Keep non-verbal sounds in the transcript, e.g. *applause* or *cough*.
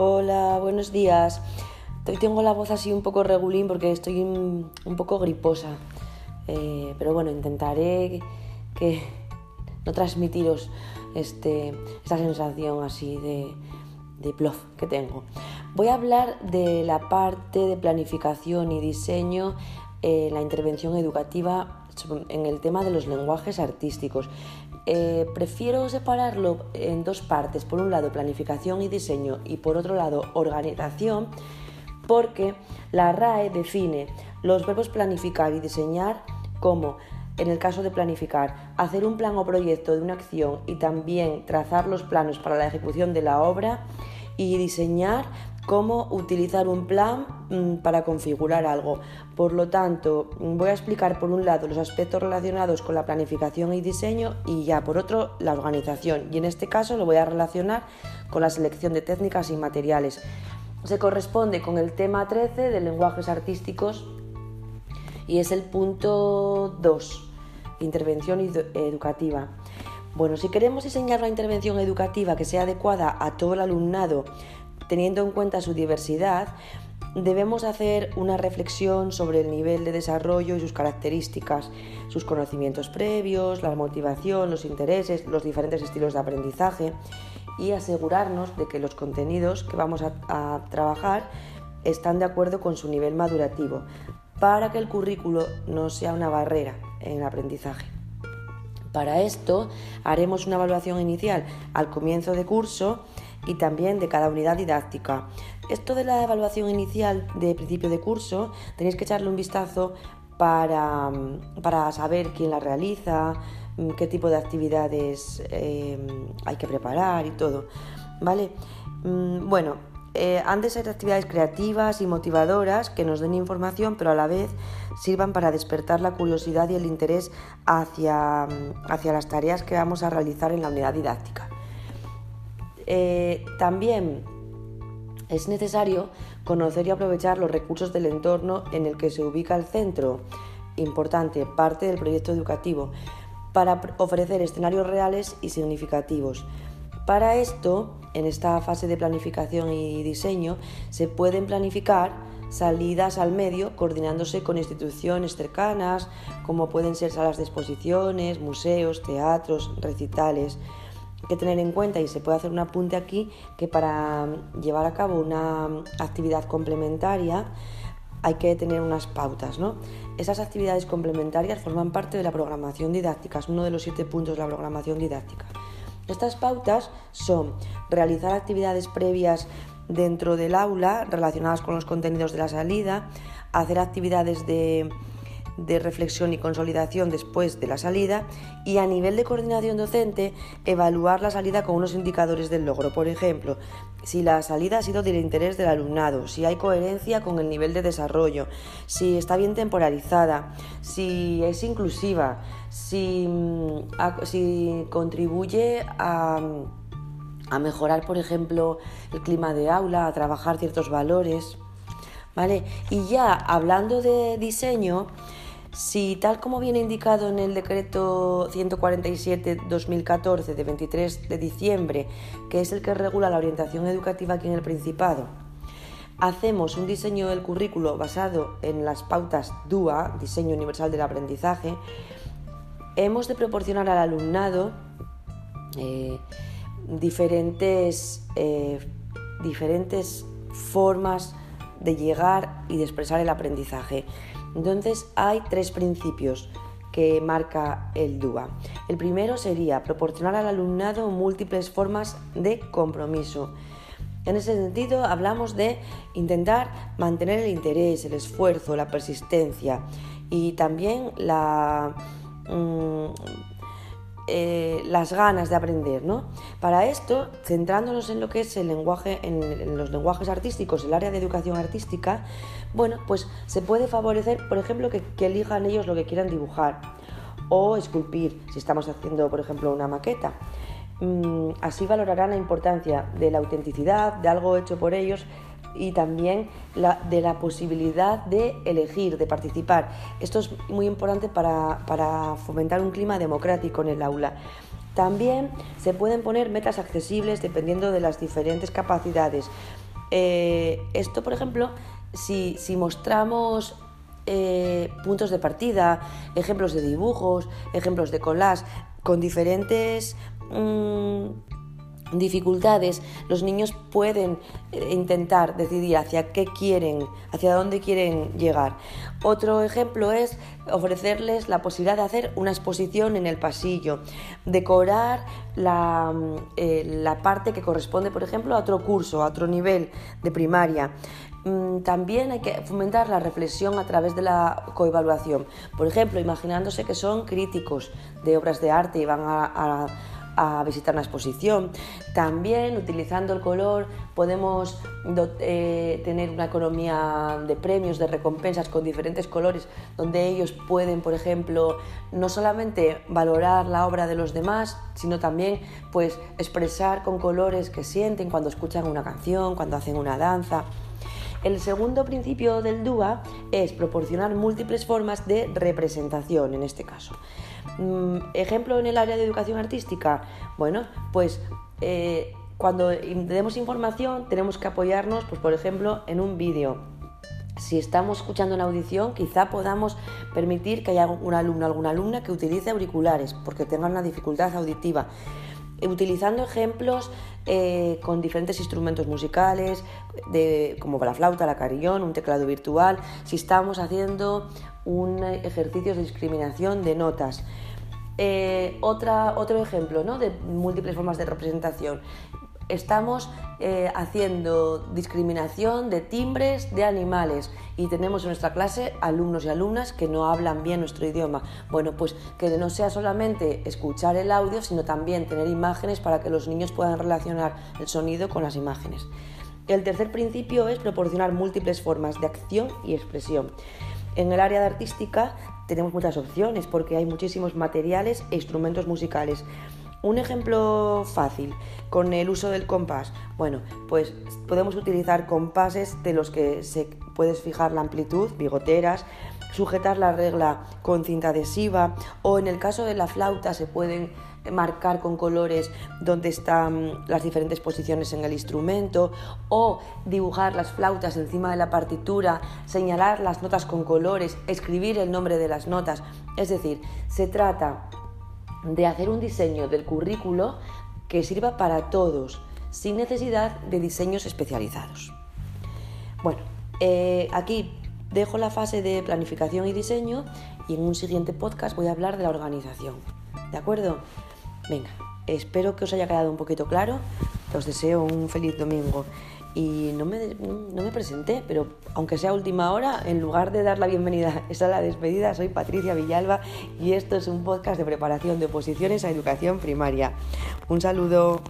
Hola, buenos días. Hoy tengo la voz así un poco regulín porque estoy un, poco griposa. Eh, pero bueno, intentaré que, no transmitiros este, esta sensación así de, de plof que tengo. Voy a hablar de la parte de planificación y diseño en la intervención educativa en el tema de los lenguajes artísticos. Eh, prefiero separarlo en dos partes, por un lado planificación y diseño y por otro lado organización, porque la RAE define los verbos planificar y diseñar como, en el caso de planificar, hacer un plan o proyecto de una acción y también trazar los planos para la ejecución de la obra y diseñar cómo utilizar un plan mm, para configurar algo. Por lo tanto, voy a explicar por un lado los aspectos relacionados con la planificación y diseño y ya por otro la organización. Y en este caso lo voy a relacionar con la selección de técnicas y materiales. Se corresponde con el tema 13 de lenguajes artísticos y es el punto 2, intervención educativa. Bueno, si queremos diseñar una intervención educativa que sea adecuada a todo el alumnado, teniendo en cuenta su diversidad, debemos hacer una reflexión sobre el nivel de desarrollo y sus características, sus conocimientos previos, la motivación, los intereses, los diferentes estilos de aprendizaje y asegurarnos de que los contenidos que vamos a, trabajar están de acuerdo con su nivel madurativo para que el currículo no sea una barrera en el aprendizaje. Para esto haremos una evaluación inicial al comienzo de curso y también de cada unidad didáctica. Esto de la evaluación inicial de principio de curso, tenéis que echarle un vistazo para, saber quién la realiza, qué tipo de actividades eh, hay que preparar y todo. ¿Vale? Mm, bueno, eh, han de ser actividades creativas y motivadoras que nos den información, pero a la vez sirvan para despertar la curiosidad y el interés hacia, hacia las tareas que vamos a realizar en la unidad didáctica. Eh, también es necesario conocer y aprovechar los recursos del entorno en el que se ubica el centro, importante parte del proyecto educativo, para ofrecer escenarios reales y significativos. Para esto, en esta fase de planificación y diseño, se pueden planificar salidas al medio coordinándose con instituciones cercanas, como pueden ser salas de exposiciones, museos, teatros, recitales que tener en cuenta y se puede hacer un apunte aquí que para llevar a cabo una actividad complementaria hay que tener unas pautas, ¿no? Esas actividades complementarias forman parte de la programación didáctica, es uno de los siete puntos de la programación didáctica. Estas pautas son realizar actividades previas dentro del aula relacionadas con los contenidos de la salida, hacer actividades de de reflexión y consolidación después de la salida y a nivel de coordinación docente evaluar la salida con unos indicadores del logro. Por ejemplo, si la salida ha sido del interés del alumnado, si hay coherencia con el nivel de desarrollo, si está bien temporalizada, si es inclusiva, si, mm, si contribuye a, a mejorar, por ejemplo, el clima de aula, a trabajar ciertos valores. ¿Vale? Y ya hablando de diseño, si tal como viene indicado en el decreto 147-2014 de 23 de diciembre, que es el que regula la orientación educativa aquí en el Principado, hacemos un diseño del currículo basado en las pautas DUA, Diseño Universal del Aprendizaje, hemos de proporcionar al alumnado eh, diferentes, eh, diferentes formas de llegar y de expresar el aprendizaje. Entonces hay tres principios que marca el DUA. El primero sería proporcionar al alumnado múltiples formas de compromiso. En ese sentido hablamos de intentar mantener el interés, el esfuerzo, la persistencia y también la... Eh, las ganas de aprender, ¿no? Para esto, centrándonos en lo que es el lenguaje, en, los lenguajes artísticos, el área de educación artística, bueno, pues se puede favorecer, por ejemplo, que, elijan ellos lo que quieran dibujar o esculpir, si estamos haciendo, por ejemplo, una maqueta. Mm, así valorarán la importancia de la autenticidad, de algo hecho por ellos y también de la posibilidad de elegir, de participar. Esto es muy importante para, para fomentar un clima democrático en el aula. También se pueden poner metas accesibles dependiendo de las diferentes capacidades. Eh, esto, por ejemplo, si, mostramos eh, puntos de partida, ejemplos de dibujos, ejemplos de collage, con diferentes mm, dificultades, los niños pueden eh, intentar decidir hacia qué quieren, hacia dónde quieren llegar. Otro ejemplo es ofrecerles la posibilidad de hacer una exposición en el pasillo, decorar la, mm, eh, la parte que corresponde, por ejemplo, a otro curso, a otro nivel de primaria. Mm, también hay que fomentar la reflexión a través de la coevaluación. Por ejemplo, imaginándose que son críticos de obras de arte y van a a visitar una exposición. También utilizando el color podemos eh, tener una economía de premios, de recompensas con diferentes colores, donde ellos pueden, por ejemplo, no solamente valorar la obra de los demás, sino también pues expresar con colores que sienten cuando escuchan una canción, cuando hacen una danza. El segundo principio del DUA es proporcionar múltiples formas de representación en este caso. Mm, ejemplo en el área de educación artística, bueno, pues eh, cuando demos información tenemos que apoyarnos, pues por ejemplo, en un vídeo. Si estamos escuchando una audición, quizá podamos permitir que haya un alumno alguna alumna que utilice auriculares porque tengan una dificultad auditiva utilizando ejemplos eh, con diferentes instrumentos musicales, como la flauta, la carillón, un teclado virtual, si estamos haciendo un ejercicio de discriminación de notas. Eh, otra, otro ejemplo ¿no? de múltiples formas de representación estamos eh, haciendo discriminación de timbres de animales y tenemos en nuestra clase alumnos y alumnas que no hablan bien nuestro idioma. Bueno, pues que no sea solamente escuchar el audio, sino también tener imágenes para que los niños puedan relacionar el sonido con las imágenes. El tercer principio es proporcionar múltiples formas de acción y expresión. En el área de artística tenemos muchas opciones porque hay muchísimos materiales e instrumentos musicales. Un ejemplo fácil con el uso del compás. Bueno, pues podemos utilizar compases de los que se puedes fijar la amplitud, bigoteras, sujetar la regla con cinta adhesiva o en el caso de la flauta se pueden marcar con colores donde están las diferentes posiciones en el instrumento o dibujar las flautas encima de la partitura, señalar las notas con colores, escribir el nombre de las notas. Es decir, se trata de hacer un diseño del currículo que sirva para todos, sin necesidad de diseños especializados. Bueno, eh, aquí dejo la fase de planificación y diseño y en un siguiente podcast voy a hablar de la organización. ¿De acuerdo? Venga, espero que os haya quedado un poquito claro. Os deseo un feliz domingo y no me, no me presenté, pero aunque sea última hora, en lugar de dar la bienvenida, *laughs* esa la despedida, soy Patricia Villalba y esto es un podcast de preparación de oposiciones a educación primaria. Un saludo.